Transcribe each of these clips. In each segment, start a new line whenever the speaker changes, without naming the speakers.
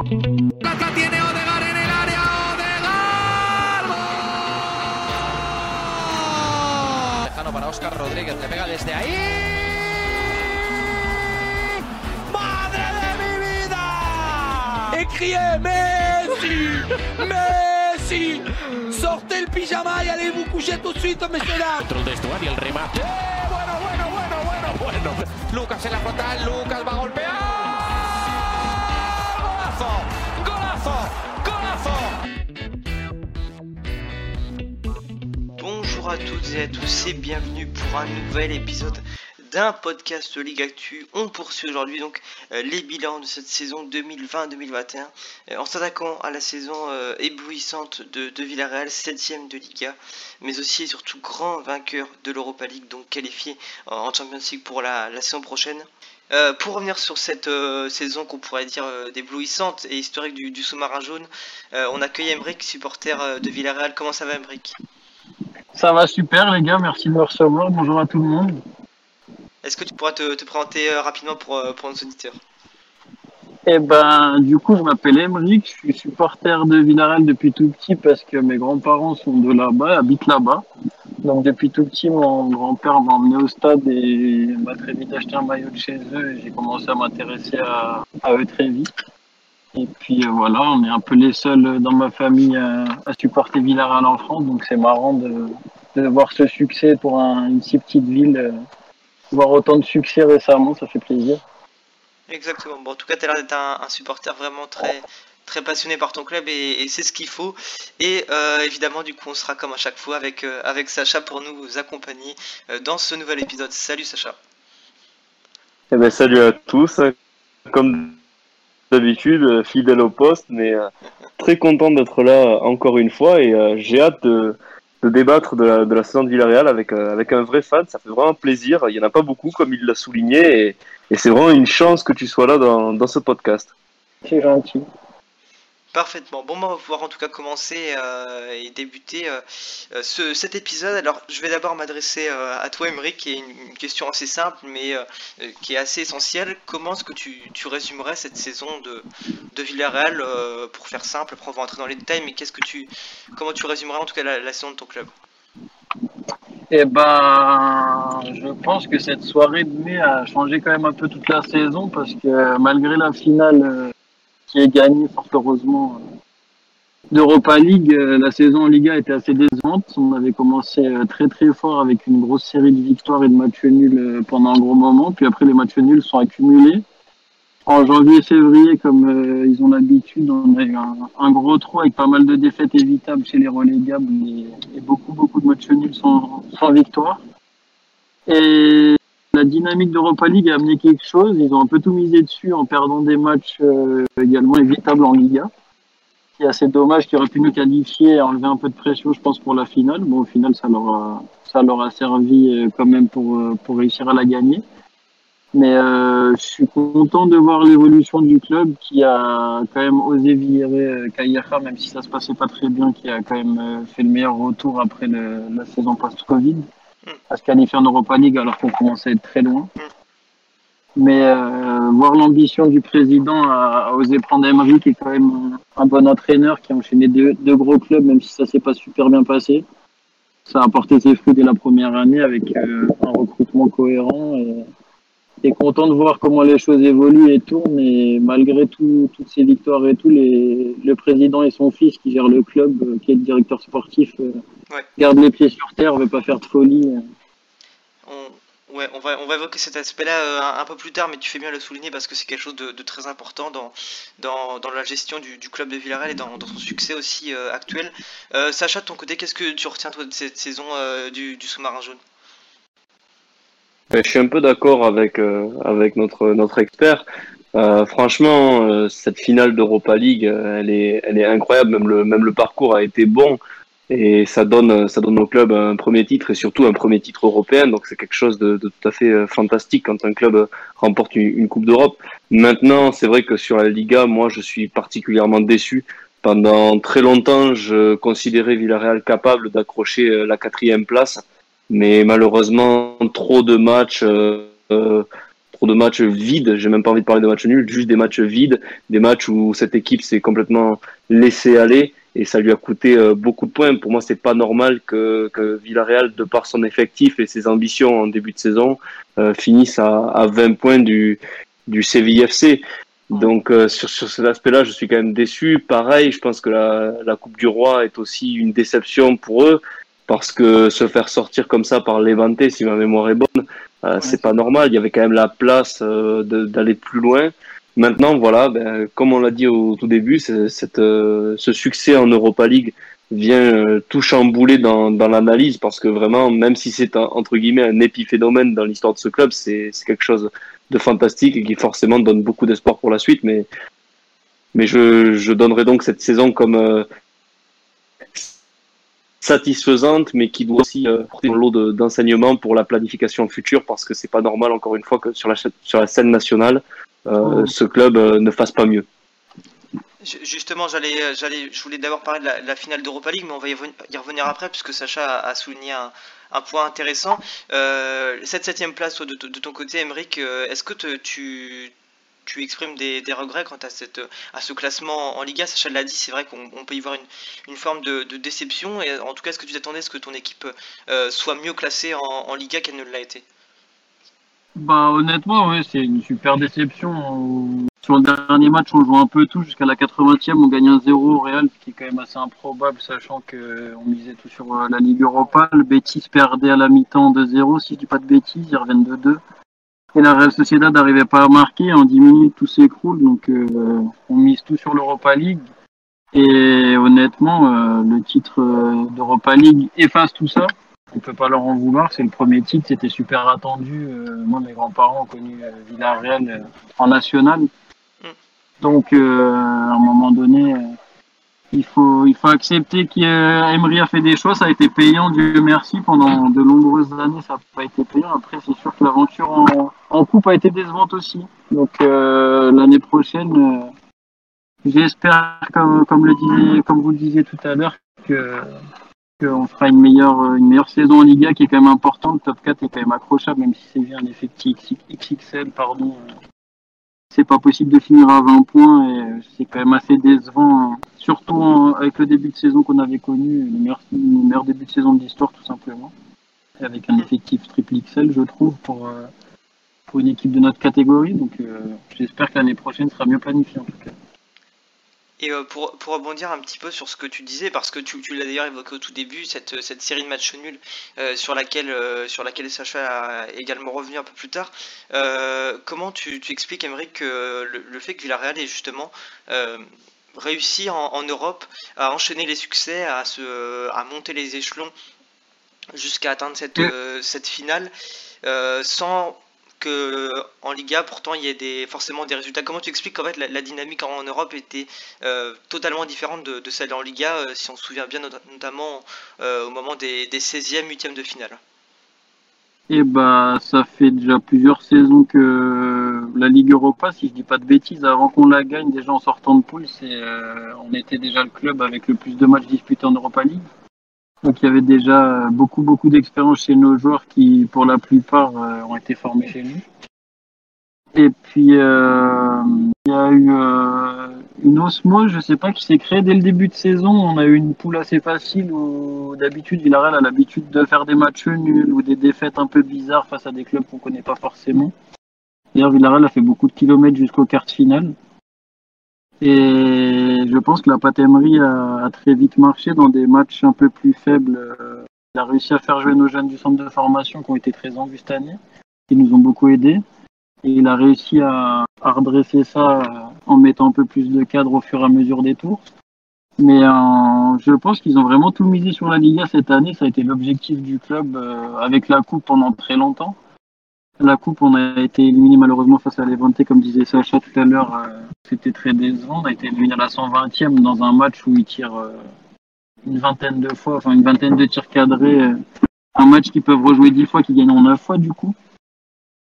Plata tiene Odegar en el área. Odegar. ¡Gol!
Lejano para Oscar Rodríguez, le pega desde ahí.
¡Madre de mi vida! Écriez Messi Messi Sortez le pyjama y allez vous coucher tout de suite, messieurs dames
Dentro del vestuario el remate.
Eh, Bueno, bueno, bueno, bueno, bueno
Lucas en la frontal, Lucas va a golpear.
Bonjour à toutes et à tous et bienvenue pour un nouvel épisode d'un podcast Ligue Actu. On poursuit aujourd'hui donc euh, les bilans de cette saison 2020-2021 euh, en s'attaquant à la saison euh, éblouissante de, Villarreal, 7ème de Liga, mais aussi et surtout grand vainqueur de l'Europa League, donc qualifié en- Champions League pour la, saison prochaine. Pour revenir sur cette saison qu'on pourrait dire euh, d'éblouissante et historique du, sous-marin jaune, on accueille Emric, supporter de Villarreal. Comment ça va Emric
Ça va super les gars, merci de me recevoir. Bonjour à tout le monde.
Est-ce que tu pourras te, te présenter euh, rapidement pour, euh, pour nos auditeurs
Et ben du coup je m'appelle Emeric, je suis supporter de Villarreal depuis tout petit parce que mes grands-parents sont de là-bas, habitent là-bas. Donc depuis tout petit mon grand-père m'a emmené au stade et m'a très vite acheté un maillot de chez eux et j'ai commencé à m'intéresser à, à eux très vite. Et puis euh, voilà, on est un peu les seuls dans ma famille à, à supporter Villarreal en France, donc c'est marrant de, de voir ce succès pour un- une si petite ville. euh, voir autant de succès récemment, ça fait plaisir.
Exactement. Bon, en tout cas, tu as l'air d'être un, un supporter vraiment très, très passionné par ton club et, et c'est ce qu'il faut. Et euh, évidemment, du coup, on sera comme à chaque fois avec, euh, avec Sacha pour nous accompagner euh, dans ce nouvel épisode. Salut Sacha.
Eh ben, salut à tous. Comme d'habitude, euh, fidèle au poste, mais euh, très content d'être là euh, encore une fois et j'ai hâte de, de débattre de la, de la saison de Villarreal avec, avec un vrai fan. Ça fait vraiment plaisir. Il n'y en a pas beaucoup, comme il l'a souligné, et, et c'est vraiment une chance que tu sois là dans, dans ce podcast.
C'est gentil.
Parfaitement. Bon, bah, on va pouvoir en tout cas commencer euh, et débuter euh, euh, ce, cet épisode. Alors, je vais d'abord m'adresser à toi, Emeric, qui est une, question assez simple, mais qui est assez essentielle. Comment est-ce que tu, tu résumerais cette saison de, de Villarreal Pour faire simple, après on va entrer dans les détails, mais qu'est-ce que tu, comment tu résumerais en tout cas la, la saison de ton club?
Eh ben, je pense que cette soirée de mai a changé quand même un peu toute la saison parce que malgré la finale qui est gagnée fort heureusement euh, d'Europa League, euh, la saison en Liga était assez décevante. On avait commencé euh, très très fort avec une grosse série de victoires et de matchs nuls pendant un gros moment, puis après les matchs nuls sont accumulés. En janvier et février, comme ils ont l'habitude, on a eu un, un gros trou avec pas mal de défaites évitables chez les relégables et, et beaucoup, beaucoup de matchs nuls sans, sans victoire. Et la dynamique d'Europa League a amené quelque chose. Ils ont un peu tout misé dessus en perdant des matchs euh, également évitables en Liga. C'est assez dommage qu'ils auraient pu nous qualifier et enlever un peu de pression, je pense, pour la finale. Bon, au final, ça leur a, servi euh, quand même pour, euh, pour réussir à la gagner. Mais je suis content de voir l'évolution du club qui a quand même osé virer Kayaha, même si ça se passait pas très bien, qui a quand même fait le meilleur retour après la saison post-Covid, à se qualifier en Europa League alors qu'on commençait à être très loin. Mais euh, voir l'ambition du président à, oser prendre Emery, qui est quand même un, bon entraîneur, qui a enchaîné deux, deux gros clubs, même si ça s'est pas super bien passé. Ça a apporté ses fruits dès la première année avec euh, un recrutement cohérent. Et, et content de voir comment les choses évoluent et tournent. Et malgré tout, toutes ces victoires et tout, les, le président et son fils qui gèrent le club, euh, qui est le directeur sportif, euh,
Ouais.
gardent les pieds sur terre, veut pas faire de folie.
on, ouais, on, va, on va évoquer cet aspect-là euh, un, un peu plus tard, mais tu fais bien le souligner parce que c'est quelque chose de, de très important dans, dans, dans la gestion du, du club de Villarreal et dans, dans son succès aussi euh, actuel. Euh, Sacha, de ton côté, qu'est-ce que tu retiens toi de cette saison euh, du, du sous-marin jaune?
Je suis un peu d'accord avec, euh, avec notre, notre expert. Euh, franchement, euh, cette finale d'Europa League, euh, elle est, elle est incroyable. Même le, même le parcours a été bon et ça donne, ça donne au club un premier titre et surtout un premier titre européen. Donc c'est quelque chose de, de tout à fait euh, fantastique quand un club remporte une, une Coupe d'Europe. Maintenant, c'est vrai que sur la Liga, moi, je suis particulièrement déçu. Pendant très longtemps, je considérais Villarreal capable d'accrocher euh, la quatrième place mais malheureusement trop de matchs, euh, euh, trop de matchs vides. J'ai même pas envie de parler de matchs nuls, juste des matchs vides, des matchs où cette équipe s'est complètement laissée aller et ça lui a coûté euh, beaucoup de points. Pour moi, c'est pas normal que, que, Villarreal, de par son effectif et ses ambitions en début de saison, euh, finisse à, à 20 points du, du CVFC. Donc euh, sur, sur cet aspect-là, je suis quand même déçu. Pareil, je pense que la, la Coupe du Roi est aussi une déception pour eux parce que se faire sortir comme ça par Levante, si ma mémoire est bonne, euh, c'est pas normal. Il y avait quand même la place euh, d'aller plus loin. Maintenant, voilà, ben, comme on l'a dit au tout début, cette, euh, ce succès en Europa League vient euh, tout chambouler dans, dans l'analyse parce que vraiment, même si c'est entre guillemets un épiphénomène dans l'histoire de ce club, c'est quelque chose de fantastique et qui forcément donne beaucoup d'espoir pour la suite. Mais, mais je, je donnerai donc cette saison comme euh, satisfaisante, mais qui doit aussi euh, porter un lot d'enseignements pour la planification future parce que c'est pas normal, encore une fois, que sur la, sur la scène nationale, euh, ce club euh, ne fasse pas mieux.
Justement, j'allais, euh, j'allais, je voulais d'abord parler de la, de la finale d'Europa League, mais on va y revenir après, puisque Sacha a, a souligné un, un, point intéressant. Cette septième place de, de, de, ton côté, Emeric, est-ce que te, tu, tu exprimes des, regrets quant à, cette, à ce classement en Liga Sacha l'a dit, c'est vrai qu'on peut y voir une, forme de, de, déception. Et en tout cas, est-ce que tu t'attendais à ce que ton équipe euh, soit mieux classée en, Liga qu'elle ne l'a été?
Bah honnêtement, ouais, c'est une super déception. Sur le dernier match, on joue un peu tout jusqu'à la 80e, on gagne un 0 au Real, ce qui est quand même assez improbable, sachant que on misait tout sur euh, la Ligue Europa. Le Betis perdait à la mi-temps 2-0, si je dis pas de bêtises, ils reviennent 2-2. Et la Real Sociedad n'arrivait pas à marquer, en 10 minutes tout s'écroule, donc euh, on mise tout sur l'Europa League. Et honnêtement, euh, le titre euh, d'Europa League efface tout ça on peut pas leur en vouloir. C'est le premier titre, c'était super attendu. Euh, moi, mes grands-parents ont connu euh, Villarreal euh, en national. Mm. Donc, euh, à un moment donné, il faut il faut accepter qu'Emery a fait des choix. Ça a été payant, Dieu merci. Pendant de nombreuses années, ça n'a pas été payant. Après, c'est sûr que l'aventure en, en, coupe a été décevante aussi. Donc, l'année prochaine, j'espère, comme comme le disait, comme vous le disiez tout à l'heure, que on fera une meilleure, une meilleure saison en Liga qui est quand même importante. Top 4 est quand même accrochable, même si c'est bien un effectif XXL, pardon. C'est pas possible de finir à 20 points et c'est quand même assez décevant, surtout avec le début de saison qu'on avait connu, le meilleur, le meilleur début de saison de l'histoire tout simplement. Et avec un effectif triple XL, je trouve, pour, euh, pour une équipe de notre catégorie. Donc euh, j'espère que l'année prochaine sera mieux planifiée en tout cas.
Et euh, pour, pour, rebondir un petit peu sur ce que tu disais, parce que tu, tu l'as d'ailleurs évoqué au tout début, cette, cette série de matchs nuls euh, sur, laquelle, euh, sur laquelle Sacha a également revenu un peu plus tard, euh, comment tu, tu expliques, Emmerich, le, le, fait que Villarreal ait justement euh, réussi en, en, Europe à enchaîner les succès, à, se, à monter les échelons jusqu'à atteindre cette, cette finale sans que en Liga, pourtant, il y a des, forcément des résultats. Comment tu expliques qu'en fait la, la, dynamique en, Europe était euh, totalement différente de, de, celle en Liga, euh, si on se souvient bien, notamment euh, au moment des, des 16e, 8e de finale?
Eh bah, ça fait déjà plusieurs saisons que la Ligue Europa, si je dis pas de bêtises, avant qu'on la gagne, déjà en sortant de poule, c'est, euh, on était déjà le club avec le plus de matchs disputés en Europa League. Donc il y avait déjà beaucoup beaucoup d'expérience chez nos joueurs qui, pour la plupart, euh, ont été formés chez nous. Et puis euh, il y a eu euh, une osmose, je sais pas, qui s'est créée dès le début de saison. On a eu une poule assez facile où d'habitude Villarreal a l'habitude de faire des matchs nuls ou des défaites un peu bizarres face à des clubs qu'on connaît pas forcément. D'ailleurs Villarreal a fait beaucoup de kilomètres jusqu'au quart de finale. Et je pense que la Patemerie a, très vite marché dans des matchs un peu plus faibles. Il a réussi à faire jouer nos jeunes du centre de formation qui ont été très en cette année, qui nous ont beaucoup aidés. Et il a réussi à, redresser ça en mettant un peu plus de cadre au fur et à mesure des tours. Mais euh, je pense qu'ils ont vraiment tout misé sur la Liga cette année. Ça a été l'objectif du club euh, avec la Coupe pendant très longtemps. La coupe, on a été éliminé malheureusement face à Levante, comme disait Sacha tout à l'heure. Euh, C'était très décevant. On a été éliminé à la 120e dans un match où ils tirent euh, une vingtaine de fois, enfin une vingtaine de tirs cadrés. Euh, un match qu'ils peuvent rejouer 10 fois, qu'ils gagneront 9 fois du coup.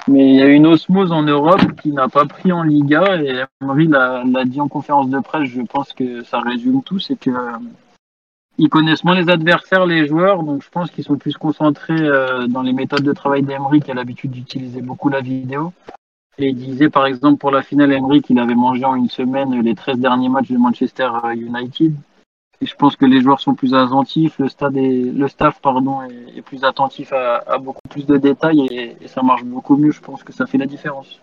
Mais il y a une osmose en Europe qui n'a pas pris en Liga et Emery l'a dit en conférence de presse, je pense que ça résume tout, c'est que ils connaissent moins les adversaires, les joueurs, donc je pense qu'ils sont plus concentrés euh, dans les méthodes de travail d'Emery qui a l'habitude d'utiliser beaucoup la vidéo. Et il disait par exemple pour la finale, Emery qu'il avait mangé en une semaine les 13 derniers matchs de Manchester United. Et je pense que les joueurs sont plus attentifs, le, stade le staff pardon, est, plus attentif à, beaucoup plus de détails et, ça marche beaucoup mieux. Je pense que ça fait la différence.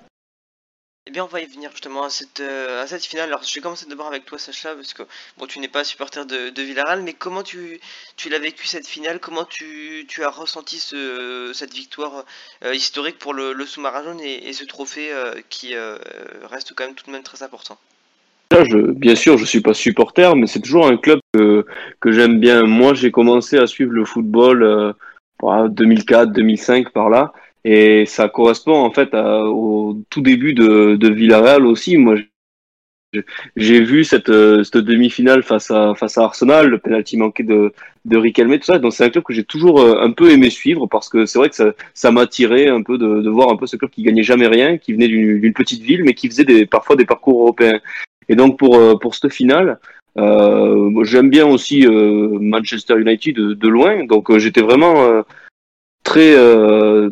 Eh bien, on va y venir justement à cette, euh, à cette finale. Alors, je vais commencer d'abord avec toi, Sacha, parce que bon, tu n'es pas supporter de, de Villarreal, mais comment tu, tu l'as vécu cette finale? Comment tu, tu as ressenti ce, cette victoire euh, historique pour le, le sous-marin jaune et, ce trophée euh, qui reste quand même tout de même très important?
Bien sûr, je suis pas supporter, mais c'est toujours un club que, que j'aime bien. Moi, j'ai commencé à suivre le football 2004, 2005 par là. Et ça correspond en fait au tout début de, de Villarreal aussi. Moi, j'ai vu cette, euh, cette demi-finale face à, face à Arsenal, le penalty manqué de, de Riquelme, tout ça. Donc c'est un club que j'ai toujours euh, un peu aimé suivre parce que c'est vrai que ça, ça m'a tiré un peu de, de voir un peu ce club qui gagnait jamais rien, qui venait d'une petite ville, mais qui faisait parfois des parcours européens. Et donc pour, euh, pour cette finale, euh, j'aime bien aussi Manchester United de, de loin. Donc j'étais vraiment très euh,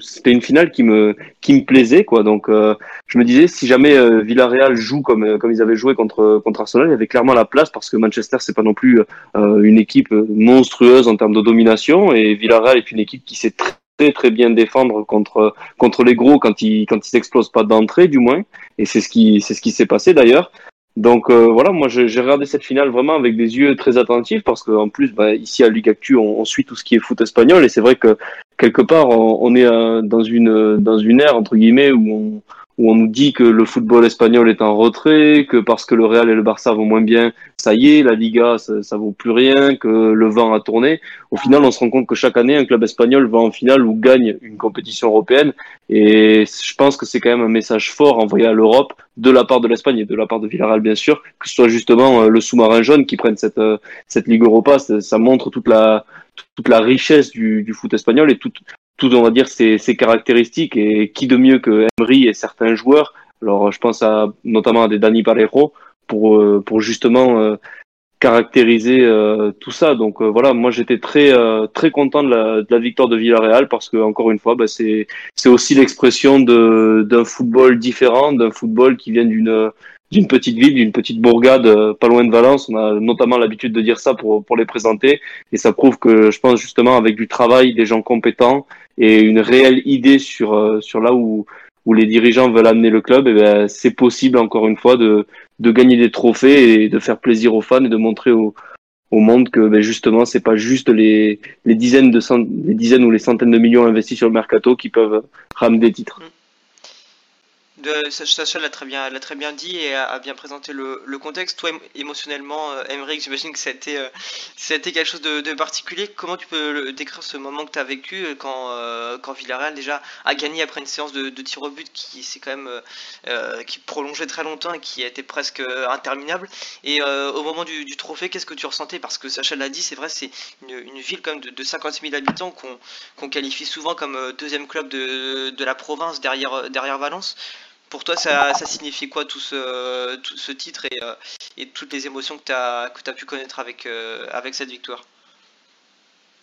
c'était une finale qui me qui me plaisait quoi donc euh, je me disais si jamais euh, Villarreal joue comme comme ils avaient joué contre contre Arsenal il y avait clairement la place parce que Manchester c'est pas non plus une équipe monstrueuse en termes de domination et Villarreal est une équipe qui sait très très bien défendre contre contre les gros quand ils quand ils s'explosent pas d'entrée du moins. Et c'est ce qui c'est ce qui s'est passé d'ailleurs. Donc euh, voilà, moi j'ai regardé cette finale vraiment avec des yeux très attentifs parce qu'en plus, bah, ici à Ligue Actu, on, suit tout ce qui est foot espagnol. Et c'est vrai que quelque part, on, on est euh, dans une dans une ère entre guillemets où on, où on nous dit que le football espagnol est en retrait, que parce que le Real et le Barça vont moins bien, ça y est, la Liga, ça, ça vaut plus rien, que le vent a tourné. Au final, on se rend compte que chaque année, un club espagnol va en finale ou gagne une compétition européenne. Et je pense que c'est quand même un message fort envoyé à l'Europe de la part de l'Espagne et de la part de Villarreal, bien sûr, que ce soit justement euh, le sous-marin jaune qui prenne cette, euh, cette Ligue Europa. Ça montre toute la, toute la richesse du, du foot espagnol et toute, tout, on va dire, ses, ses, caractéristiques et qui de mieux que Emery et certains joueurs. Alors, je pense à, notamment à des Dani Parejo pour, euh, pour justement euh, caractériser euh, tout ça. Donc voilà, moi j'étais très très content de la, de la, victoire de Villarreal parce que encore une fois, bah, c'est aussi l'expression d'un football différent, d'un football qui vient d'une d'une petite ville, d'une petite bourgade euh, pas loin de Valence. On a notamment l'habitude de dire ça pour, pour les présenter. Et ça prouve que je pense justement avec du travail, des gens compétents et une réelle idée sur, euh, sur là où, où les dirigeants veulent amener le club, eh ben, c'est possible encore une fois de, de gagner des trophées et de faire plaisir aux fans et de montrer au, au monde que ben, justement c'est pas juste les, les dizaines de les dizaines ou les centaines de millions investis sur le mercato qui peuvent ramener des titres.
De, Sacha l'a très bien, dit et a, bien présenté le, contexte. Toi, émotionnellement, euh, j'imagine que été, euh, quelque chose de, particulier. Comment tu peux décrire ce moment que tu as vécu euh, quand, euh, Villarreal déjà a gagné après une séance de, de tir au but qui s'est quand même qui prolongeait très longtemps et qui été presque interminable. Et au moment du, trophée, qu'est-ce que tu ressentais? Parce que Sacha l'a dit, c'est vrai, c'est une, ville quand même de, 50 000 habitants qu'on qualifie souvent comme deuxième club de, la province derrière Valence. Pour toi, ça, signifie quoi tout ce, titre et, euh, et, toutes les émotions que tu as, pu connaître avec, euh, cette victoire?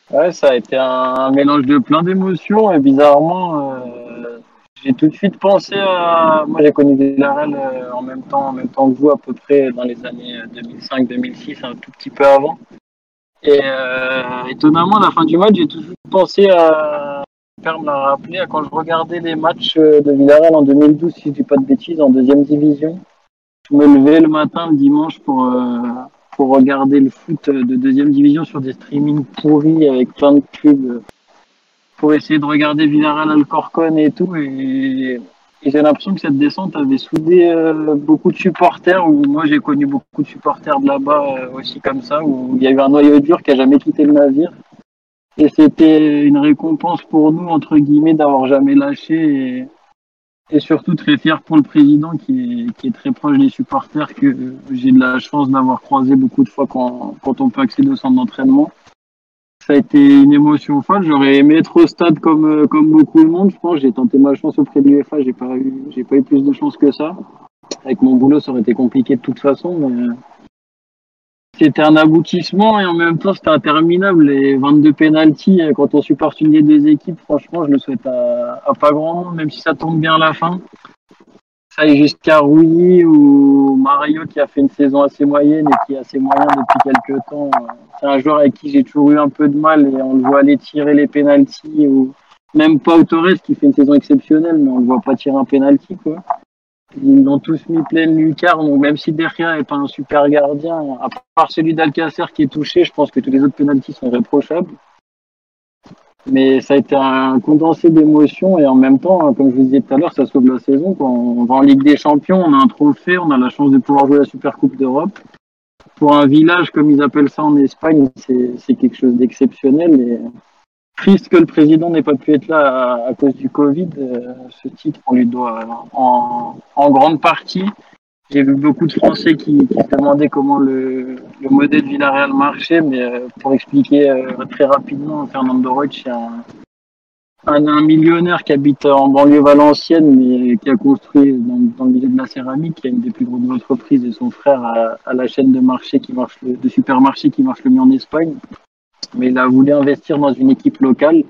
Ouais, ça a été un, mélange de plein d'émotions et bizarrement, euh, j'ai tout de suite pensé à. Moi, j'ai connu Villarreal en même temps, en même temps que vous, à peu près dans les années 2005-2006, un tout petit peu avant. Et étonnamment, à la fin du match, j'ai tout de suite pensé à, père me l'a rappelé quand je regardais les matchs euh, de Villarreal en 2012, si je dis pas de bêtises, en deuxième division. Je me levais le matin, le dimanche, pour, euh, pour regarder le foot de deuxième division sur des streamings pourris avec plein de pubs pour essayer de regarder Villarreal Alcorcon et tout. Et, j'ai l'impression que cette descente avait soudé euh, beaucoup de supporters, ou moi j'ai connu beaucoup de supporters de là-bas aussi comme ça, où il y a eu un noyau dur qui a jamais quitté le navire. Et c'était une récompense pour nous, entre guillemets, d'avoir jamais lâché. Et, surtout très fier pour le président qui est, qui est très proche des supporters, que j'ai de la chance d'avoir croisé beaucoup de fois quand, quand on peut accéder au centre d'entraînement. Ça a été une émotion folle. J'aurais aimé être au stade comme, comme beaucoup de monde. Je pense j'ai tenté ma chance auprès de l'UEFA. J'ai pas eu, j'ai pas eu plus de chance que ça. Avec mon boulot, ça aurait été compliqué de toute façon. Mais c'était un aboutissement et en même temps c'était interminable. Les 22 pénalties, quand on supporte une des deux équipes, franchement, je le souhaite à, pas grand monde, même si ça tombe bien à la fin. Ça est jusqu'à Rui ou Mario qui a fait une saison assez moyenne et qui est assez moyen depuis quelques temps. C'est un joueur avec qui j'ai toujours eu un peu de mal et on le voit aller tirer les pénalties ou même Pau Torres qui fait une saison exceptionnelle, mais on le voit pas tirer un penalty quoi. Ils l'ont tous mis pleine lucarne, donc même si Derrière est pas un super gardien, à part celui d'Alcacer qui est touché, je pense que tous les autres pénalties sont réprochables. Mais ça a été un condensé d'émotions et en même temps, comme je vous disais tout à l'heure, ça sauve la saison. Quand on va en Ligue des Champions, on a un trophée, on a la chance de pouvoir jouer la Super Coupe d'Europe. Pour un village, comme ils appellent ça en Espagne, c'est quelque chose d'exceptionnel. Triste que le président n'ait pas pu être là à, à cause du Covid. Euh, ce titre, on lui doit en, grande partie. J'ai vu beaucoup de Français qui, se demandaient comment le, le modèle Villarreal marchait, mais euh, pour expliquer euh, très rapidement, Fernando Roig, c'est un, millionnaire qui habite en banlieue valencienne, mais qui a construit dans, le milieu de la céramique, qui a une des plus grosses entreprises, et son frère a la chaîne de marché de supermarché qui marche le mieux en Espagne. Mais il a voulu investir dans une équipe locale.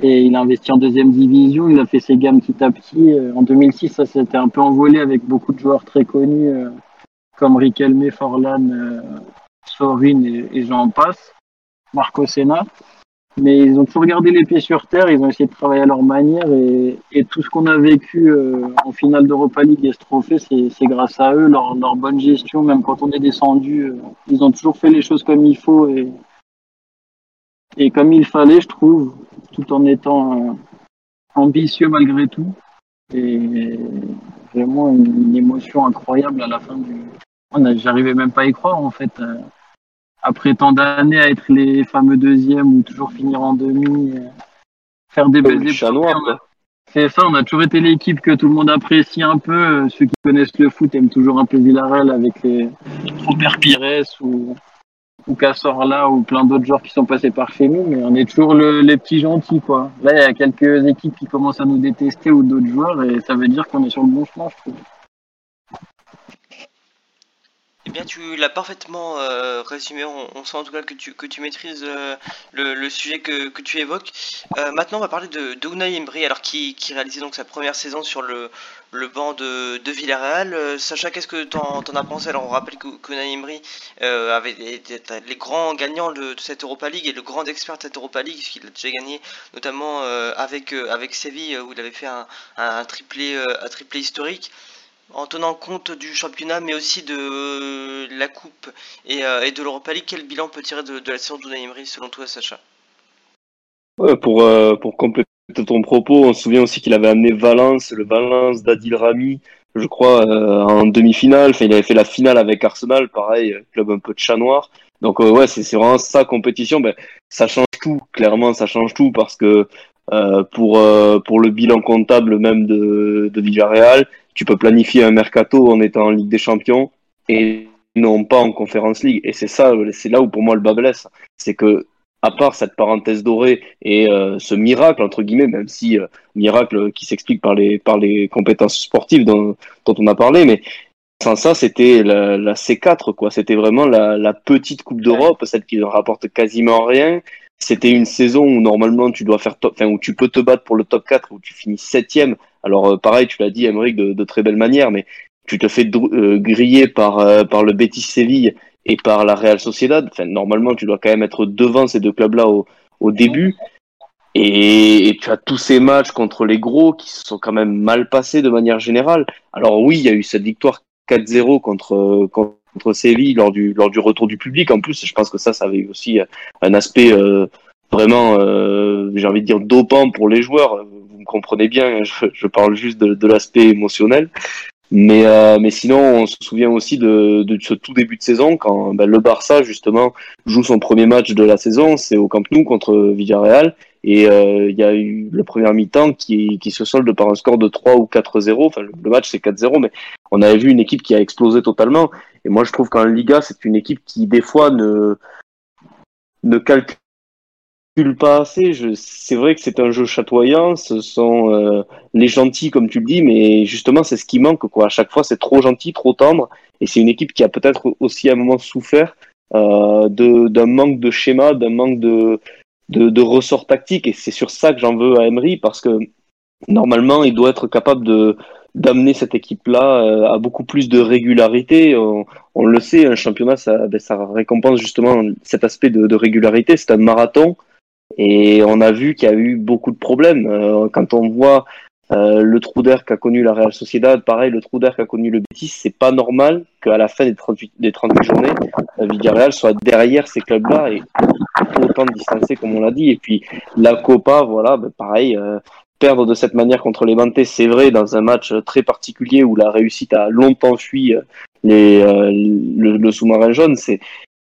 Et il a investi en deuxième division, il a fait ses gammes petit à petit. En 2006, ça s'était un peu envolé avec beaucoup de joueurs très connus euh, comme Riquelme, Forlan, euh, Sorin et, et j'en passe, Marco Senna. Mais ils ont toujours gardé les pieds sur terre, ils ont essayé de travailler à leur manière. Et, tout ce qu'on a vécu euh, en finale d'Europa League et ce trophée, c'est grâce à eux, leur, leur, bonne gestion, même quand on est descendu, euh, ils ont toujours fait les choses comme il faut et, et comme il fallait, je trouve, tout en étant euh, ambitieux malgré tout. Et vraiment une, une, émotion incroyable à la fin du. J'arrivais même pas à y croire en fait. Euh, après tant d'années à être les fameux deuxièmes ou toujours finir en demi, euh, faire des belles
épreuves.
C'est ça, on a toujours été l'équipe que tout le monde apprécie un peu. Ceux qui connaissent le foot aiment toujours un peu Villarreal avec les Robert Pires ou ou Cassorla ou plein d'autres joueurs qui sont passés par chez nous, mais on est toujours le, les petits gentils, quoi. Là, il y a quelques équipes qui commencent à nous détester ou d'autres joueurs, et ça veut dire qu'on est sur le bon chemin, je trouve.
Eh bien, tu l'as parfaitement euh, résumé. On, sent en tout cas que tu, que tu maîtrises euh, le, sujet que, que tu évoques. Euh, maintenant, on va parler de, de Unai alors qui, qui réalisait donc sa première saison sur le, le banc de, Villarreal. Euh, Sacha, qu'est-ce que t'en en as pensé? Alors, on rappelle que, Unai Emery euh, avait les grands gagnants de, cette Europa League et le grand expert de cette Europa League, puisqu'il a déjà gagné notamment avec, avec Séville, où il avait fait un, triplé, historique. En tenant compte du championnat, mais aussi de la Coupe et, euh, de l'Europa League, quel bilan peut tirer de, la saison d'Unai Emery selon toi, Sacha?
Ouais, Pour, euh, pour compléter ton propos, on se souvient aussi qu'il avait amené Valence, le Valence d'Adil Rami, je crois, euh, en demi-finale. Enfin, il avait fait la finale avec Arsenal, pareil, club un peu de chat noir. Donc ouais, c'est vraiment sa compétition. Ben, ça change tout, clairement, ça change tout parce que pour, pour le bilan comptable même de, de Villarreal, tu peux planifier un mercato en étant en Ligue des Champions et non pas en Conférence League. Et c'est ça, c'est là où pour moi le bas blesse. C'est que, à part cette parenthèse dorée et euh, ce miracle, entre guillemets, même si euh, miracle qui s'explique par les, par les compétences sportives dont, dont on a parlé, mais sans ça, c'était la, la, C4, quoi. C'était vraiment la, la, petite Coupe d'Europe, celle qui ne rapporte quasiment rien. C'était une saison où normalement tu dois faire top, enfin où tu peux te battre pour le top 4, où tu finis septième alors euh, pareil, tu l'as dit, Emmerich, de, de, très belle manière, mais tu te fais euh, griller par, euh, par le Betis Séville et par la Real Sociedad. Enfin, normalement, tu dois quand même être devant ces deux clubs-là au, au début. Et, tu as tous ces matchs contre les gros qui se sont quand même mal passés de manière générale. Alors oui, il y a eu cette victoire 4-0 contre, contre Séville lors du, lors du retour du public. En plus, je pense que ça, ça avait aussi un aspect euh, vraiment, euh, j'ai envie de dire, dopant pour les joueurs comprenez bien, je, je parle juste de, de l'aspect émotionnel. Mais, euh, mais sinon, on se souvient aussi de, de ce tout début de saison quand ben, le Barça justement joue son premier match de la saison, c'est au Camp Nou contre Villarreal, et euh, il y a eu le premier mi-temps qui, qui se solde par un score de 3 ou 4-0. Enfin, le match c'est 4-0, mais on avait vu une équipe qui a explosé totalement. Et moi, je trouve qu'en Liga, c'est une équipe qui des fois ne ne calcule pas assez. C'est vrai que c'est un jeu chatoyant, ce sont euh, les gentils comme tu le dis, mais justement c'est ce qui manque quoi. À chaque fois c'est trop gentil, trop tendre, Et c'est une équipe qui a peut-être aussi à un moment souffert euh, d'un manque de schéma, d'un manque de, de, ressort tactique. Et c'est sur ça que j'en veux à Emery parce que normalement, il doit être capable de d'amener cette équipe-là euh, à beaucoup plus de régularité. On, le sait, un championnat, ça, ben, ça récompense justement cet aspect de régularité. C'est un marathon. Et on a vu qu'il y a eu beaucoup de problèmes. Euh, quand on voit euh, le trou d'air qu'a connu la Real Sociedad, pareil, le trou d'air qu'a connu le Betis, c'est pas normal qu'à la fin des 38, des 38 journées, la Villarreal soit derrière ces clubs-là et autant distancé comme on l'a dit. Et puis la Copa, voilà, ben pareil, euh, perdre de cette manière contre les Mantés, c'est vrai, dans un match très particulier où la réussite a longtemps fui euh, les, le, le sous-marin jaune, c'est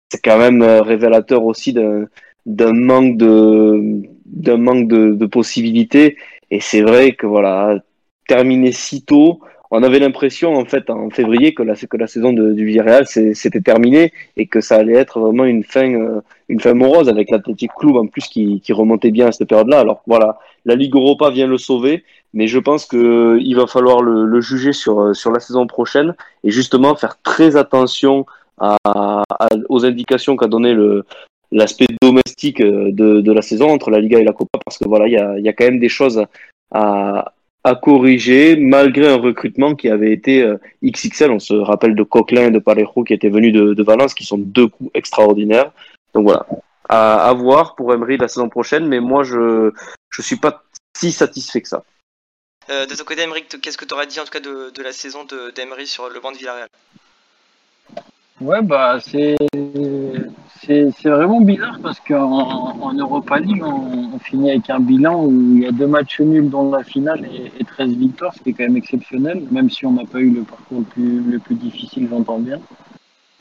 c'est quand même révélateur aussi d'un d'un manque de d'un manque de, de possibilités et c'est vrai que voilà, terminer si tôt, on avait l'impression en fait en février que la, que la saison de, du Villarreal c'était terminé et que ça allait être vraiment une fin, euh, une fin morose avec l'Athletic Club en plus qui, qui remontait bien à cette période-là. Alors voilà, la Ligue Europa vient le sauver, mais je pense que il va falloir le, le juger sur, sur la saison prochaine et justement faire très attention à, aux indications qu'a donné le, l'aspect domestique euh, de, de, la saison entre la Liga et la Copa parce que voilà, il y a, y a, quand même des choses à, à, corriger malgré un recrutement qui avait été euh, XXL. On se rappelle de Coquelin et de Parejo qui étaient venus de, de Valence, qui sont deux coups extraordinaires. Donc voilà, à, à voir pour Emery la saison prochaine, mais moi je je suis pas si satisfait que ça.
Euh, de ton côté, Emeric, qu'est-ce que tu aurais dit en tout cas de, de la saison d'Emery sur le banc de Villarreal?
Ouais, bah c'est c'est vraiment bizarre parce qu'en en Europa League, on, finit avec un bilan où il y a deux matchs nuls dans la finale et, et 13 victoires, ce qui est quand même exceptionnel, même si on n'a pas eu le parcours le plus, le plus difficile, j'entends bien.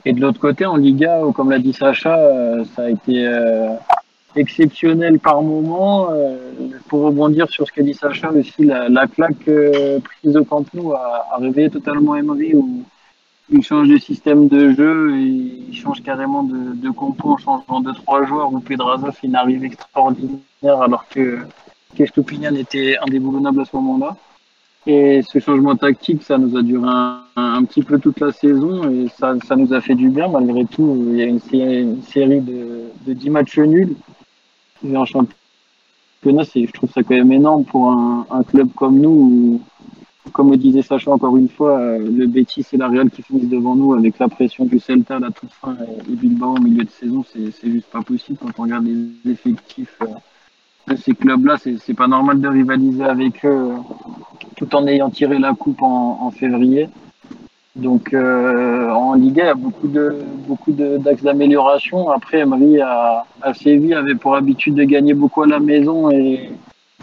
Et de l'autre côté, en Liga, comme l'a dit Sacha, euh, ça a été euh, exceptionnel par moment. Euh, pour rebondir sur ce qu'a dit Sacha aussi, la, la claque prise au Camp Nou a, a réveillé totalement Emery il change de système de jeu et il change carrément de, de compo en changeant de trois joueurs où Pedraza fait une arrivée extraordinaire alors que Kestopinian était indéboulonnable à ce moment-là. Et ce changement tactique, ça nous a duré un, petit peu toute la saison et ça, ça nous a fait du bien malgré tout. Il y a une, série, une série de, de 10 matchs nuls. Et en championnat, je trouve ça quand même énorme pour un, un club comme nous où, comme le disait Sacha encore une fois, euh, le Betis et la Real qui finissent devant nous avec la pression du Celta à la toute fin et, Bilbao au milieu de saison, c'est juste pas possible quand on regarde les effectifs euh, de ces clubs-là. C'est pas normal de rivaliser avec eux euh, tout en ayant tiré la coupe en, en février. Donc euh, en Ligue 1, il y a beaucoup de beaucoup d'axes d'amélioration. Après, Emery à, à Séville avait pour habitude de gagner beaucoup à la maison et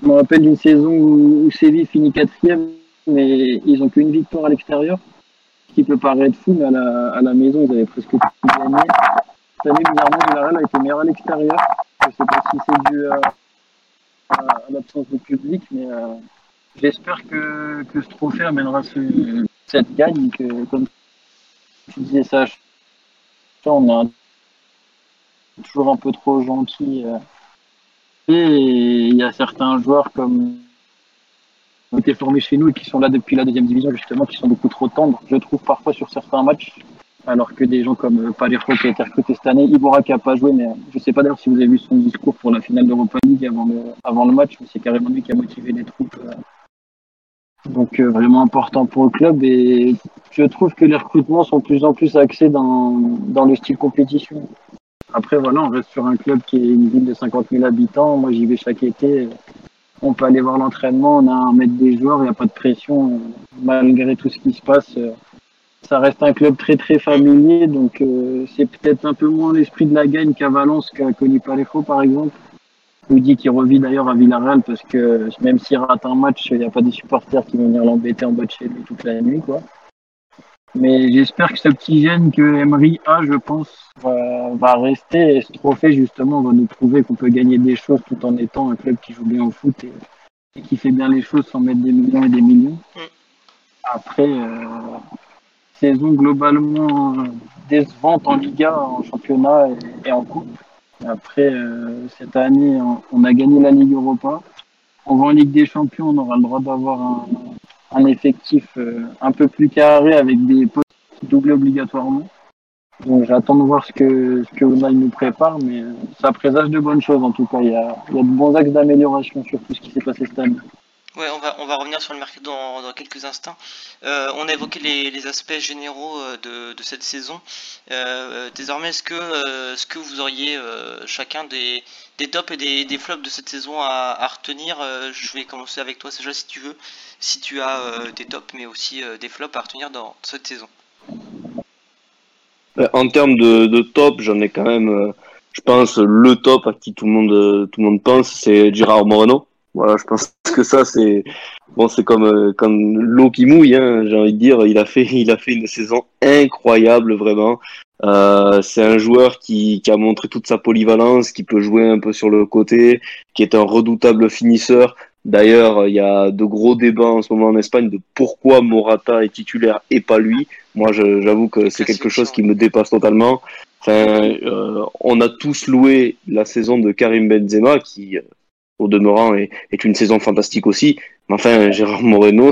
je me rappelle d'une saison où, où Séville finit quatrième mais ils n'ont qu'une victoire à l'extérieur, ce qui peut paraître fou, mais à la, à la maison, ils avaient presque tout gagné. Cette année, bizarrement, Villarreal a été meilleur à l'extérieur. Je ne sais pas si c'est dû à, à, l'absence de public, mais euh, j'espère que, que ce trophée amènera ce, cette gagne, que comme tu disais ça, on est toujours un peu trop gentil. Euh, et il y a certains joueurs comme ont été formés chez nous et qui sont là depuis la deuxième division, justement, qui sont beaucoup trop tendres, je trouve, parfois sur certains matchs. Alors que des gens comme Palermo qui a été recruté cette année, Ibora qui a pas joué, mais je sais pas d'ailleurs si vous avez vu son discours pour la finale d'Europa League avant le, avant le match, mais c'est carrément lui qui a motivé les troupes. Donc euh, vraiment important pour le club et je trouve que les recrutements sont de plus en plus axés dans, dans le style compétition. Après voilà, on reste sur un club qui est une ville de 50 000 habitants. Moi j'y vais chaque été on peut aller voir l'entraînement, on a un maître des joueurs, il n'y a pas de pression, malgré tout ce qui se passe. Ça reste un club très très familier, donc euh, c'est peut-être un peu moins l'esprit de la gagne qu'à Valence, qu'a connu Parejo par exemple. Dit qu'il revit d'ailleurs à Villarreal parce que même s'il rate un match, il n'y a pas des supporters qui vont venir l'embêter en bas de chez toute la nuit. quoi. Mais j'espère que ce petit gène que Emery a, je pense, va, va, rester. Et ce trophée, justement, va nous prouver qu'on peut gagner des choses tout en étant un club qui joue bien au foot et, et qui fait bien les choses sans mettre des millions et des millions. Après, euh, saison globalement décevante en Liga, en championnat et, et en coupe. Après, euh, cette année, on, on, a gagné la Ligue Europa. On va en Ligue des Champions, on aura le droit d'avoir un, effectif euh, un peu plus carré avec des postes doubler obligatoirement. Donc j'attends de voir ce que, ce que nous prépare, mais euh, ça présage de bonnes choses en tout cas. Il y a, de bons axes d'amélioration sur tout ce qui s'est passé cette année.
Ouais, on va, revenir sur le mercato dans, quelques instants. Euh, on a évoqué les, aspects généraux de, cette saison. Désormais, est-ce que, euh, est-ce que vous auriez chacun des, des tops et des, des flops de cette saison à, retenir Euh, Je vais commencer avec toi, Sacha, si tu veux. Si tu as euh, des tops, mais aussi euh, des flops à retenir dans cette saison.
Euh, En termes de, de top, j'en ai quand même, euh, je pense, le top à qui tout le monde, euh, tout le monde pense, c'est Gérard Moreno. Voilà, je pense que ça, c'est bon, c'est comme, euh, comme l'eau qui mouille, hein, j'ai envie de dire. Il a fait, il a fait une saison incroyable, vraiment. Euh, c'est un joueur qui, qui a montré toute sa polyvalence, qui peut jouer un peu sur le côté, qui est un redoutable finisseur. D'ailleurs, il y a de gros débats en ce moment en Espagne de pourquoi Morata est titulaire et pas lui. Moi, j'avoue que c'est quelque chose qui me dépasse totalement. Enfin, euh, on a tous loué la saison de Karim Benzema, qui, euh, au demeurant, est, est une saison fantastique aussi. Mais enfin, Gérard Moreno,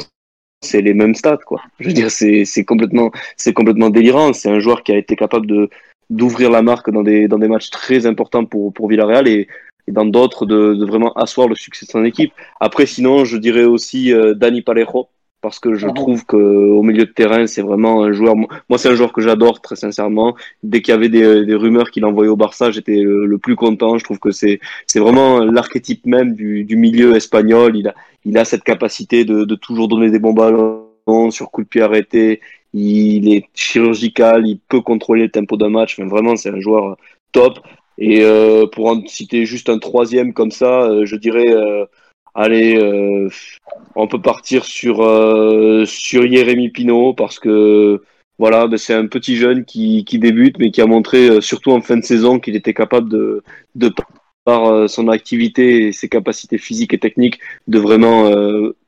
c'est les mêmes stats, quoi. Je veux dire, c'est complètement, c'est complètement délirant. C'est un joueur qui a été capable de d'ouvrir la marque dans des dans des matchs très importants pour pour Villarreal et, et dans d'autres de, de vraiment asseoir le succès de son équipe. Après, sinon, je dirais aussi euh, Dani parce que je trouve que au milieu de terrain, c'est vraiment un joueur. Moi, c'est un joueur que j'adore très sincèrement. Dès qu'il y avait des, des rumeurs qu'il envoyait au Barça, j'étais le, le plus content. Je trouve que c'est c'est vraiment l'archétype même du, du milieu espagnol. Il a il a cette capacité de, de toujours donner des bons ballons sur coup de pied arrêté. Il est chirurgical, il peut contrôler le tempo d'un match. Mais vraiment, c'est un joueur top. Et euh, pour en citer juste un troisième comme ça, euh, je dirais, euh, allez, euh, on peut partir sur euh, sur Jérémy Pino parce que voilà, ben, c'est un petit jeune qui, qui débute, mais qui a montré euh, surtout en fin de saison qu'il était capable de de par euh, son activité et ses capacités physiques et techniques de vraiment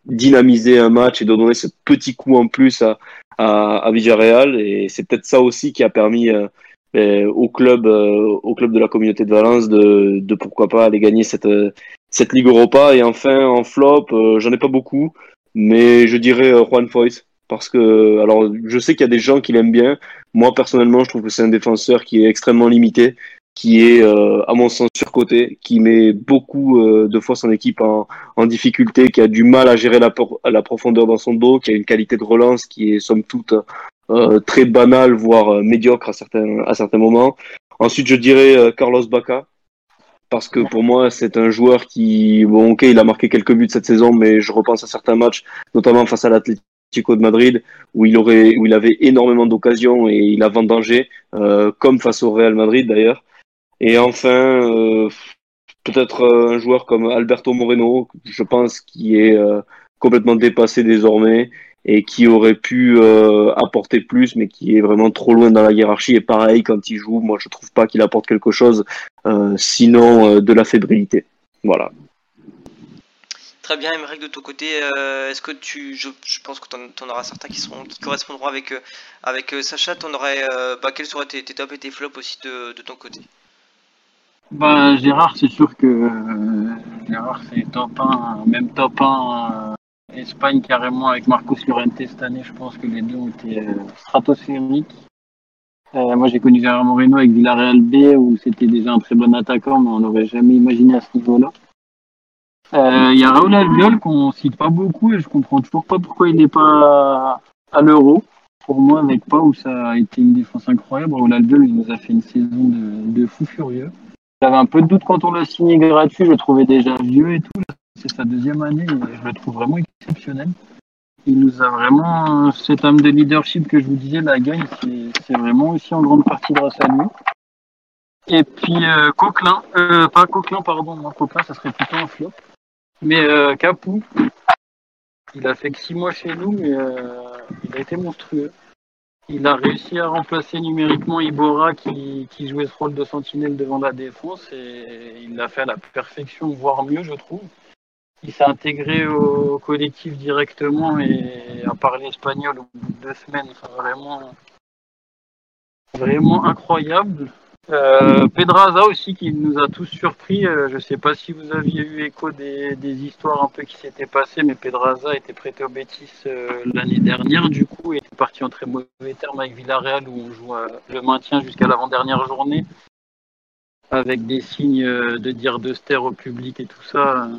dynamiser un match et de donner ce petit coup en plus à à, à Villarreal. Et c'est peut-être ça aussi qui a permis euh, ben, au club euh, au club de la communauté de Valence de, de pourquoi pas aller gagner cette cette Ligue Europa et enfin en flop euh, j'en ai pas beaucoup mais je dirais euh, Juan Foyt parce que alors je sais qu'il y a des gens qui l'aiment bien. Moi personnellement je trouve que c'est un défenseur qui est extrêmement limité qui est euh, à mon sens surcoté qui met beaucoup euh, de fois son équipe en, en difficulté qui a du mal à gérer la, la profondeur dans son dos qui a une qualité de relance qui est somme toute euh, très banale voire euh, médiocre à certains à certains moments. Ensuite je dirais Carlos Baca parce que pour moi c'est un joueur qui bon ok il a marqué quelques buts cette saison mais je repense à certains matchs notamment face à l'Atlético de Madrid où il aurait où il avait énormément d'occasions et il a vendangé euh, comme face au Real Madrid d'ailleurs. Et enfin euh, peut-être euh, un joueur comme Alberto Moreno je pense qui est euh, complètement dépassé désormais et qui aurait pu euh, apporter plus, mais qui est vraiment trop loin dans la hiérarchie. Et pareil, quand il joue, moi je trouve pas qu'il apporte quelque chose, euh, sinon euh, de la fébrilité. Voilà.
Très bien, Emmerich, de ton côté, euh, est-ce que tu, je, je pense que tu en auras certains qui seront, qui correspondront avec euh, avec euh, Sacha. T'en aurais, euh, bah, quels seraient tes, tes tops et tes flops aussi de, de ton côté?
Bah, Gérard, c'est sûr que euh, Gérard, c'est top 1, même top 1 euh, Espagne carrément avec Marcos Llorente cette année. Je pense que les deux ont été euh, stratosphériques. Euh, moi, j'ai connu Gérard Moreno avec Villarreal B où c'était déjà un très bon attaquant, mais on n'aurait jamais imaginé à ce niveau-là. Euh, Il y a Raoul Albiol qu'on cite pas beaucoup et je comprends toujours pas pourquoi il n'est pas à l'Euro. Pour moi, avec pas où ça a été une défense incroyable, Raoul Albiol il nous a fait une saison de, de fou furieux. J'avais un peu de doute quand on l'a signé gratuit, je le trouvais déjà vieux et tout. C'est sa deuxième année et je le trouve vraiment exceptionnel. Il nous a vraiment, cette âme de leadership que je vous disais, la gagne, c'est- vraiment aussi en grande partie grâce à lui. Et puis euh, Coquelin, euh, pas Coquelin, pardon, non, Coquelin, ça serait plutôt un flop. Mais euh, Capou, il a fait que six mois chez nous, mais euh, il a été monstrueux. Il a réussi à remplacer numériquement Ibora qui, qui jouait ce rôle de sentinelle devant la défense et il l'a fait à la perfection, voire mieux, je trouve. Il s'est intégré au collectif directement et a parlé espagnol au bout de deux semaines. Enfin, vraiment, vraiment incroyable. Euh, Pedraza aussi qui nous a tous surpris. Euh, je ne sais pas si vous aviez eu écho des, histoires un peu qui s'étaient passées, mais Pedraza était prêté au Betis euh, l'année dernière du coup et est parti en très mauvais termes avec Villarreal où on joue euh, le maintien jusqu'à l'avant-dernière journée avec des signes de dire de au public et tout ça.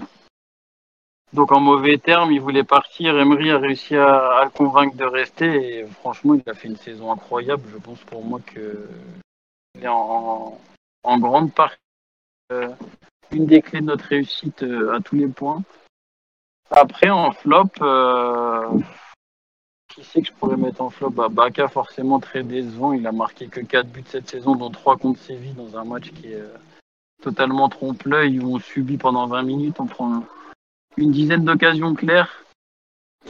Donc en mauvais termes, il voulait partir. Emery a réussi à, le convaincre de rester et franchement, il a fait une saison incroyable. Je pense pour moi que il est en, en grande partie euh, une des clés de notre réussite euh, à tous les points. Après, en flop, euh, qui c'est que je pourrais mettre en flop? Bah, Baka, forcément très décevant. Il a marqué que 4 buts cette saison, dont 3 contre Séville dans un match qui est totalement trompe-l'œil où on subit pendant 20 minutes. On prend une dizaine d'occasions claires.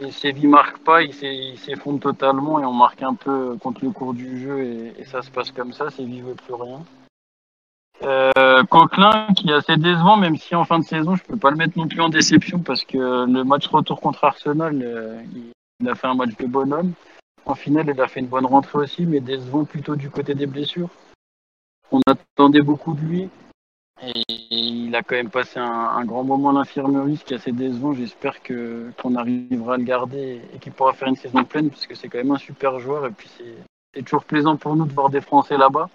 Et Séville marque pas, il s'effondre totalement et on marque un peu contre le cours du jeu et, ça se passe comme ça, Séville veut plus rien. Euh, Coquelin qui est assez décevant, même si en fin de saison je peux pas le mettre non plus en déception parce que le match retour contre Arsenal, euh, il a fait un match de bonhomme. En finale, il a fait une bonne rentrée aussi, mais décevant plutôt du côté des blessures. On attendait beaucoup de lui. Et il a quand même passé un, grand moment à l'infirmerie, ce qui est assez décevant. J'espère que qu'on arrivera à le garder et qu'il pourra faire une saison pleine, parce que c'est quand même un super joueur. Et puis c'est toujours plaisant pour nous de voir des Français là-bas.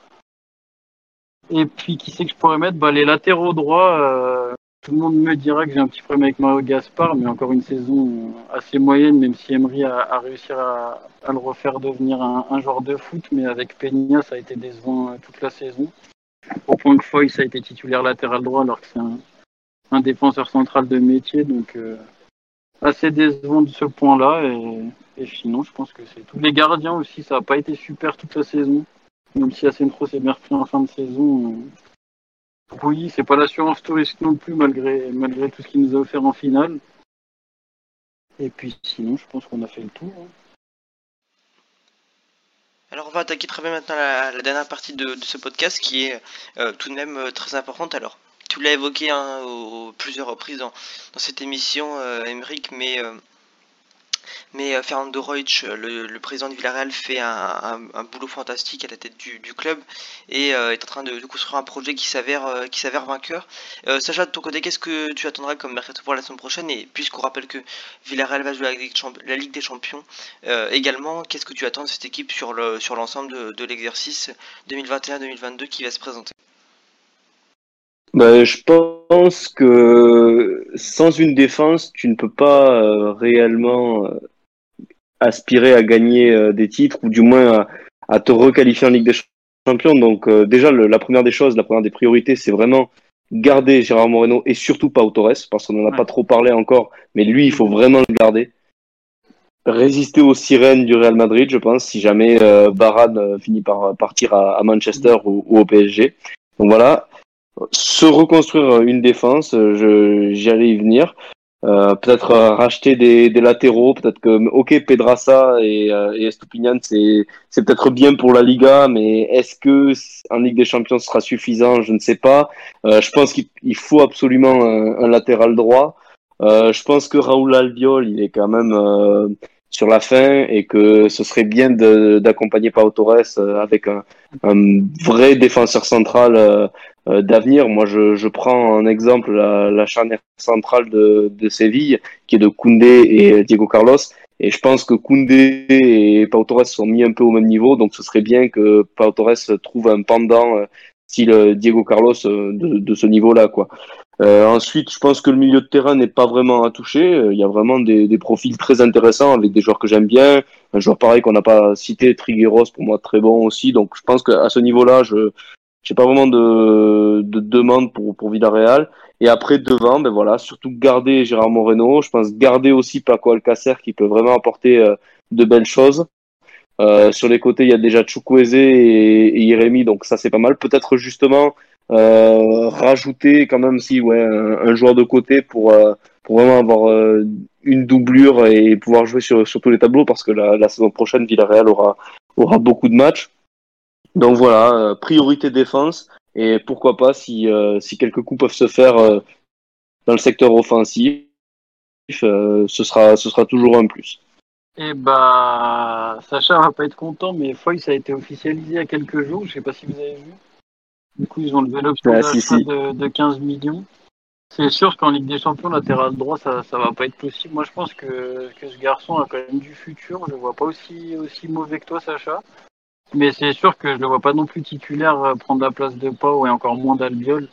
Et puis qui c'est que je pourrais mettre? Bah, Les latéraux droits. euh, tout le monde me dira que j'ai un petit problème avec Mario Gaspard, mais encore une saison assez moyenne, même si Emery a, réussi à, à le refaire devenir un, un joueur de foot. Mais avec Peña, ça a été décevant euh, toute la saison au point que Foy a été titulaire latéral droit alors que c'est un, défenseur central de métier. Donc euh, assez décevant de ce point-là. Et, et sinon, je pense que c'est tout. Les gardiens aussi, ça n'a pas été super toute la saison. Même si Asenro s'est bien repris en fin de saison. Euh, oui, c'est pas l'assurance touriste non plus malgré, malgré tout ce qu'il nous a offert en finale. Et puis sinon, je pense qu'on a fait le tour. hein.
Alors on va attaquer très bien maintenant la, dernière partie de, ce podcast qui est euh, tout de même euh, très importante. Alors tu l'as évoqué hein, plusieurs reprises dans, cette émission, Emeric, mais, euh, mais euh, Fernando Reich, le, président de Villarreal, fait un, boulot fantastique à la tête du, club et euh, est en train de, construire un projet qui s'avère euh, vainqueur. Sacha, de ton côté, qu'est-ce que tu attendras comme mercato pour la semaine prochaine? Et puisqu'on rappelle que Villarreal va jouer la Ligue la Ligue des Champions, également, qu'est-ce que tu attends de cette équipe sur sur l'ensemble de l'exercice 2021-2022 qui va se présenter?
Ben, je pense que sans une défense, tu ne peux pas euh, réellement euh, aspirer à gagner euh, des titres ou du moins à, à te requalifier en Ligue des Champions. Donc euh, déjà, le- la première des choses, la première des priorités, c'est vraiment garder Gérard Moreno et surtout Pau Torres, parce qu'on n'en a
Ouais.
pas trop parlé encore, mais lui, il faut vraiment le garder. Résister aux sirènes du Real Madrid, je pense, si jamais euh, euh, finit par partir à, à Manchester ou, ou au PSG. Donc voilà, se reconstruire une défense, euh, je, j'y allais y venir. Euh, peut-être euh, racheter des, latéraux, peut-être que ok Pedrassa et, euh, et Estupinian c'est c'est peut-être bien pour la Liga, mais est-ce que en Ligue des Champions ce sera suffisant? Je ne sais pas. Euh, je pense qu'il il faut absolument un, latéral droit. Euh, je pense que Raoul Albiol il est quand même euh, sur la fin et que ce serait bien d'accompagner Pau Torres euh, avec un, un vrai défenseur central. euh, euh, d'avenir. Moi, je, je prends en exemple la, la charnière centrale de, de Séville, qui est de Koundé et Diego Carlos. Et je pense que Koundé et Pau Torres sont mis un peu au même niveau, donc ce serait bien que Pau Torres trouve un pendant euh, style Diego Carlos de, de ce niveau-là, quoi. Euh, ensuite, je pense que le milieu de terrain n'est pas vraiment à toucher. Euh, Il y a vraiment des, des profils très intéressants avec des joueurs que j'aime bien. Un joueur pareil qu'on n'a pas cité, Trigueros, pour moi très bon aussi. Donc, je pense qu'à ce niveau-là, je j'ai pas vraiment de, de demande pour, pour Villarreal. Et après, devant, ben voilà, surtout garder Gérard Moreno. Je pense garder aussi Paco Alcacer qui peut vraiment apporter euh, de belles choses. Euh, sur les côtés, il y a déjà Chukwueze et, et Jérémy, donc ça c'est pas mal. Peut-être justement rajouter quand même si ouais un, joueur de côté pour euh, pour vraiment avoir euh, une doublure et pouvoir jouer sur, sur tous les tableaux parce que la, saison prochaine Villarreal aura aura beaucoup de matchs. Donc voilà, euh, priorité défense et pourquoi pas si euh, si quelques coups peuvent se faire euh, dans le secteur offensif, euh, ce sera ce sera toujours un plus.
Et bah, Sacha va pas être content, mais Foy, ça a été officialisé il y a quelques jours. Je sais pas si vous avez vu. Du coup, ils ont levé
Ah, si, si.
de, de 15 millions. C'est sûr qu'en Ligue des Champions, latéral droit, ça, ça va pas être possible. Moi, je pense que, que ce garçon a quand même du futur. Je le vois pas aussi, aussi mauvais que toi, Sacha. Mais c'est sûr que je le vois pas non plus titulaire euh, prendre la place de Pau et encore moins d'Albiol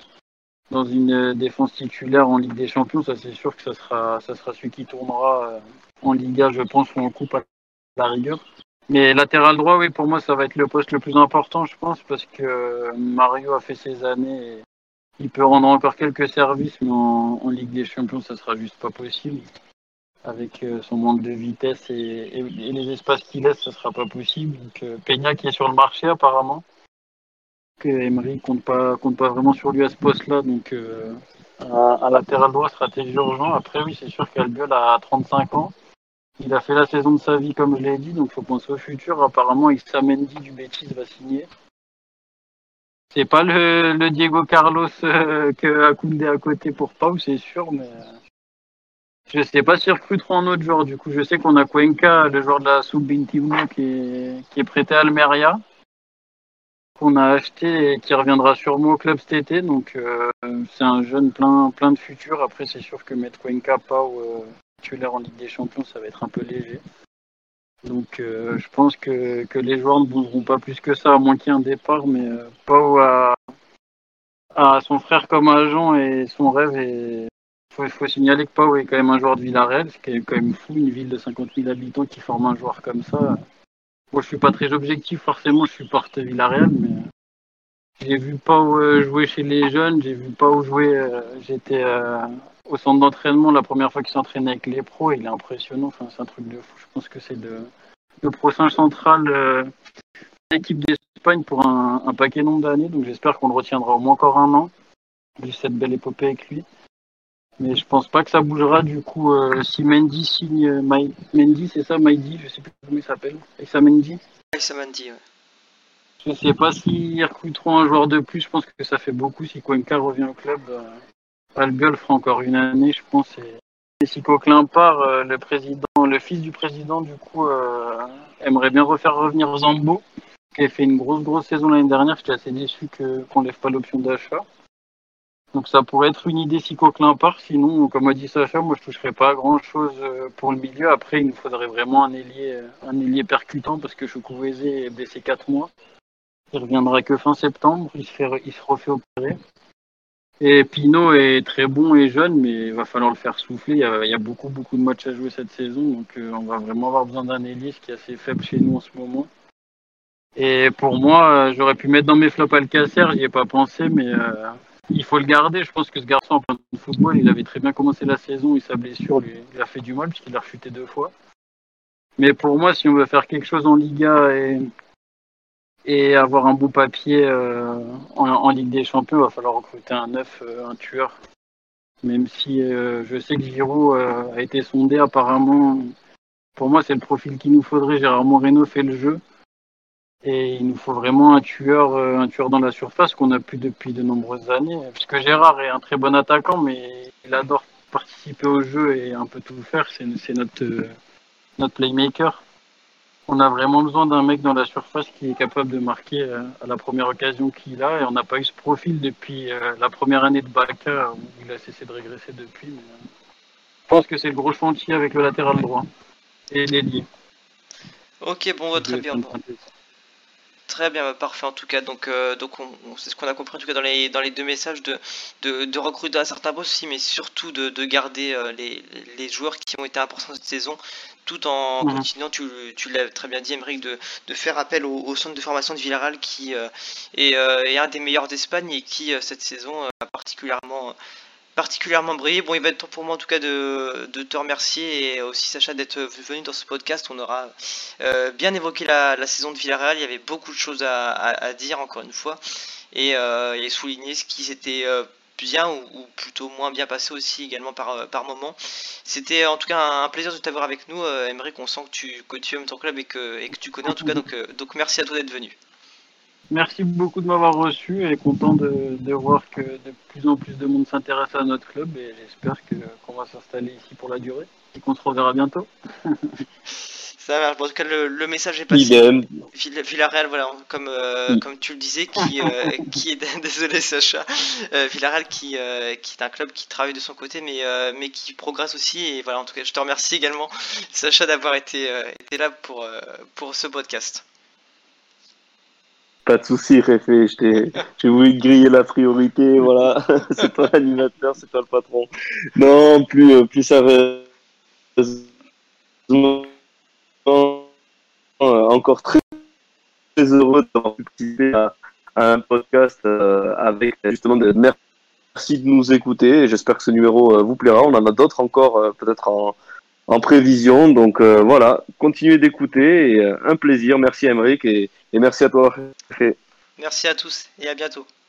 dans une euh, défense titulaire en Ligue des Champions. Ça, c'est sûr que ça sera, ça sera celui qui tournera euh, en Liga, je pense, ou en Coupe à la rigueur. Mais latéral droit, oui, pour moi, ça va être le poste le plus important, je pense, parce que euh, Mario a fait ses années et il peut rendre encore quelques services, mais en, Ligue des Champions, ça sera juste pas possible. Avec euh, son manque de vitesse et, les espaces qu'il laisse, ça sera pas possible. Donc, euh, Peña qui est sur le marché, apparemment. Que Emery compte pas, compte pas vraiment sur lui à ce poste-là. Donc, un, un latéral droit, stratégie urgent. Après, oui, c'est sûr qu'Albiol a 35 ans. Il a fait la saison de sa vie, comme je l'ai dit, donc faut penser au futur. Apparemment, Issa du Betis va signer. C'est pas le, Diego Carlos euh, que Akoundé à côté pour Pau, c'est sûr, mais euh, je sais pas s'ils recruteront un autre joueur. Du coup, je sais qu'on a Cuenca, le joueur de la Sub 21 qui est, qui est prêté à Almeria, qu'on a acheté et qui reviendra sûrement au club cet été. Donc, euh, c'est un jeune plein, plein de futur. Après, c'est sûr que mettre Cuenca, Pau, titulaire en Ligue des Champions, ça va être un peu léger. Donc euh, je pense que, que les joueurs ne bougeront pas plus que ça, à moins qu'il y ait un départ, mais euh, Pau a, son frère comme agent et son rêve. Il faut, faut signaler que Pau est quand même un joueur de Villarreal, ce qui est quand même fou, une ville de 50 000 habitants qui forme un joueur comme ça. Moi je suis pas très objectif, forcément je supporte Villarreal, mais j'ai vu Pau euh, jouer chez les jeunes, j'ai vu Pau jouer, euh, j'étais euh, au centre d'entraînement la première fois qu'il s'entraînait avec les pros, il est impressionnant, enfin, c'est un truc de fou. Je pense que c'est le, le prochain central l'équipe d'Espagne pour un, paquet nombre d'années, donc j'espère qu'on le retiendra au moins encore un an, vu cette belle épopée avec lui. Mais je pense pas que ça bougera du coup si Mendy signe Mendy, c'est ça, Maïdi, je sais plus comment il s'appelle. Ça Mendy?
Issa Mendy, ouais.
Je sais pas s'ils recruteront un joueur de plus, je pense que ça fait beaucoup si Cuenca revient au club. Euh, Albiol fera encore une année, je pense. Et, si Coquelin part, euh, le président, le fils du président, du coup, euh, aimerait bien refaire revenir Zambo, qui a fait une grosse grosse saison l'année dernière. J'étais assez déçu qu'on lève pas l'option d'achat. Donc ça pourrait être une idée si Coquelin part. Sinon, comme a dit Sacha, moi je toucherais pas à grand chose pour le milieu. Après, il nous faudrait vraiment un ailier, un ailier percutant parce que Chukwueze est blessé 4 mois. Il reviendra que fin septembre. Il se, refait opérer. Et Pinot est très bon et jeune, mais il va falloir le faire souffler. Il y a, beaucoup, beaucoup de matchs à jouer cette saison, donc euh, on va vraiment avoir besoin d'un ailier, ce qui est assez faible chez nous en ce moment. Et pour moi, euh, j'aurais pu mettre dans mes flops Alcacer, j'y ai pas pensé, mais euh, il faut le garder. Je pense que ce garçon en plein de football, il avait très bien commencé la saison et sa blessure lui, a fait du mal puisqu'il a rechuté deux fois. Mais pour moi, si on veut faire quelque chose en Liga et, et avoir un bon papier euh, en, Ligue des Champions, il va falloir recruter un neuf, euh, un tueur. Même si euh, je sais que Giroud a été sondé apparemment. Pour moi, c'est le profil qu'il nous faudrait. Gérard Moreno fait le jeu. Et il nous faut vraiment un tueur, un tueur dans la surface qu'on n'a plus depuis de nombreuses années. Puisque Gérard est un très bon attaquant, mais il adore participer au jeu et un peu tout faire. C'est notre, notre playmaker. On a vraiment besoin d'un mec dans la surface qui est capable de marquer euh, à la première occasion qu'il a. Et on n'a pas eu ce profil depuis euh, la première année de Baka, où il a cessé de régresser depuis. Mais, euh, je pense que c'est le gros chantier avec le latéral droit et l'ailier.
Ok, bon, bah, très bien. Bon. Très bien, bah, parfait en tout cas. Donc, euh, donc on, on- c'est ce qu'on a compris en tout cas dans les, dans les deux messages de, de, de recruter un certain boss aussi, mais surtout de, de garder euh, les, les joueurs qui ont été importants cette saison, tout en continuant, tu, tu l'as très bien dit, Emeric, de, de faire appel au, au centre de formation de Villarreal qui euh, est, est un des meilleurs d'Espagne et qui cette saison a particulièrement particulièrement brillé. Bon, il va être temps pour moi en tout cas de, te remercier et aussi Sacha d'être venu dans ce podcast. On aura euh, bien évoqué la, saison de Villarreal. Il y avait beaucoup de choses à, dire encore une fois et, euh, et souligner ce qui s'était euh, bien ou, plutôt moins bien passé aussi également par, euh, moment. C'était en tout cas un, plaisir de t'avoir avec nous, euh, Emeric. On sent que tu, que tu aimes ton club et que, et que tu connais en tout cas. Donc, donc merci à toi d'être venu.
Merci beaucoup de m'avoir reçu et content de, de voir que de plus en plus de monde s'intéresse à notre club et j'espère que qu'on va s'installer ici pour la durée et qu'on se reverra bientôt.
Ça marche. Bon, en tout cas, le, le message est passé.
Idem.
Villarreal, voilà, comme, euh,
Mm.
comme tu le disais, qui, euh, qui est désolé Sacha, euh, Villarreal qui, euh, qui est un club qui travaille de son côté, mais, euh, mais qui progresse aussi. Et voilà, en tout cas, je te remercie également, Sacha, d'avoir été, euh, été là pour, euh, pour ce podcast.
Pas de souci, Réfé. J'ai voulu griller la priorité. Voilà. c'est toi l'animateur, c'est toi le patron. Non, plus, euh, plus sérieusement, euh, encore très, très heureux d'avoir pu participer à, à un podcast euh, avec justement des merci de nous écouter. J'espère que ce numéro vous plaira. On en a d'autres encore, peut-être en, en prévision. Donc euh, voilà, continuez d'écouter et euh, un plaisir. Merci Emeric et, et merci à toi.
Merci à tous et à bientôt.